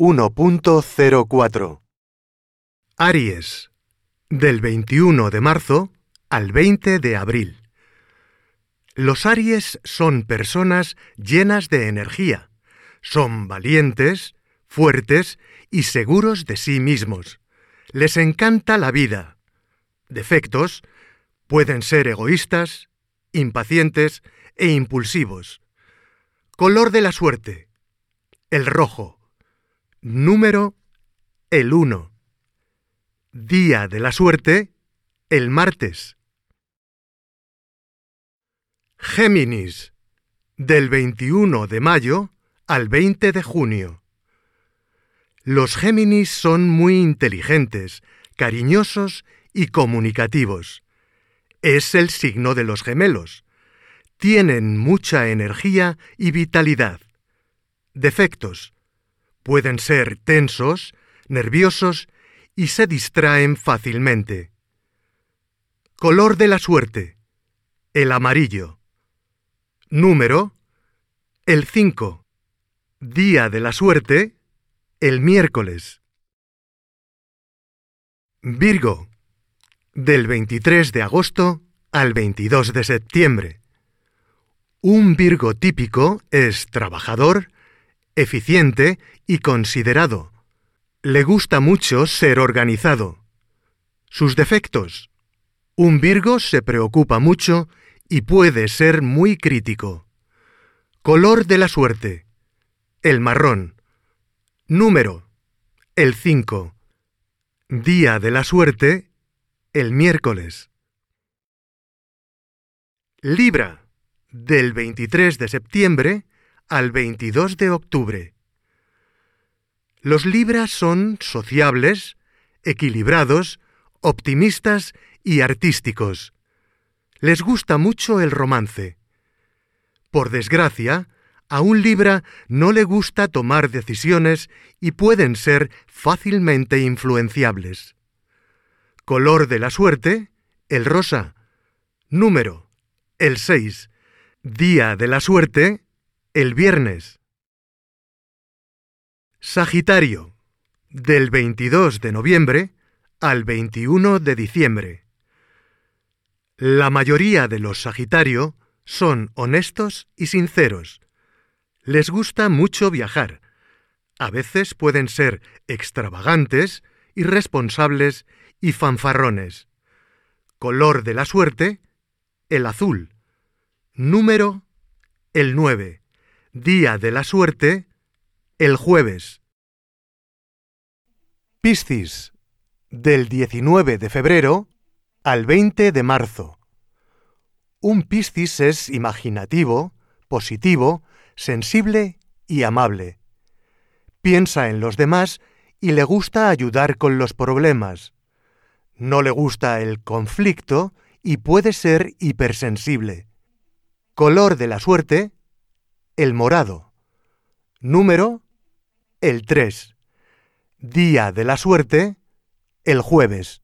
1.04 Aries, del 21 de marzo al 20 de abril. Los Aries son personas llenas de energía. Son valientes, fuertes y seguros de sí mismos. Les encanta la vida. Defectos pueden ser egoístas, impacientes e impulsivos. Color de la suerte. El rojo. Número el 1. Día de la suerte el martes. Géminis. Del 21 de mayo al 20 de junio. Los Géminis son muy inteligentes, cariñosos y comunicativos. Es el signo de los gemelos. Tienen mucha energía y vitalidad. Defectos Pueden ser tensos, nerviosos y se distraen fácilmente. Color de la suerte. El amarillo. Número. El 5. Día de la suerte. El miércoles. Virgo. Del 23 de agosto al 22 de septiembre. Un Virgo típico es trabajador, eficiente y considerado. Le gusta mucho ser organizado. Sus defectos. Un Virgo se preocupa mucho y puede ser muy crítico. Color de la suerte. El marrón. Número. El 5. Día de la suerte. El miércoles. Libra. Del 23 de septiembre al 22 de octubre. Los Libras son sociables, equilibrados, optimistas y artísticos. Les gusta mucho el romance. Por desgracia, a un Libra no le gusta tomar decisiones y pueden ser fácilmente influenciables. Color de la suerte, el rosa. Número, el 6. Día de la suerte, el viernes. Sagitario, del 22 de noviembre al 21 de diciembre. La mayoría de los Sagitario son honestos y sinceros. Les gusta mucho viajar. A veces pueden ser extravagantes, irresponsables y fanfarrones. Color de la suerte, el azul. Número, el 9. Día de la suerte, el jueves. Piscis, del 19 de febrero al 20 de marzo. Un Piscis es imaginativo, positivo, sensible y amable. Piensa en los demás y le gusta ayudar con los problemas. No le gusta el conflicto y puede ser hipersensible. Color de la suerte, el morado. Número, el 3. Día de la suerte, el jueves.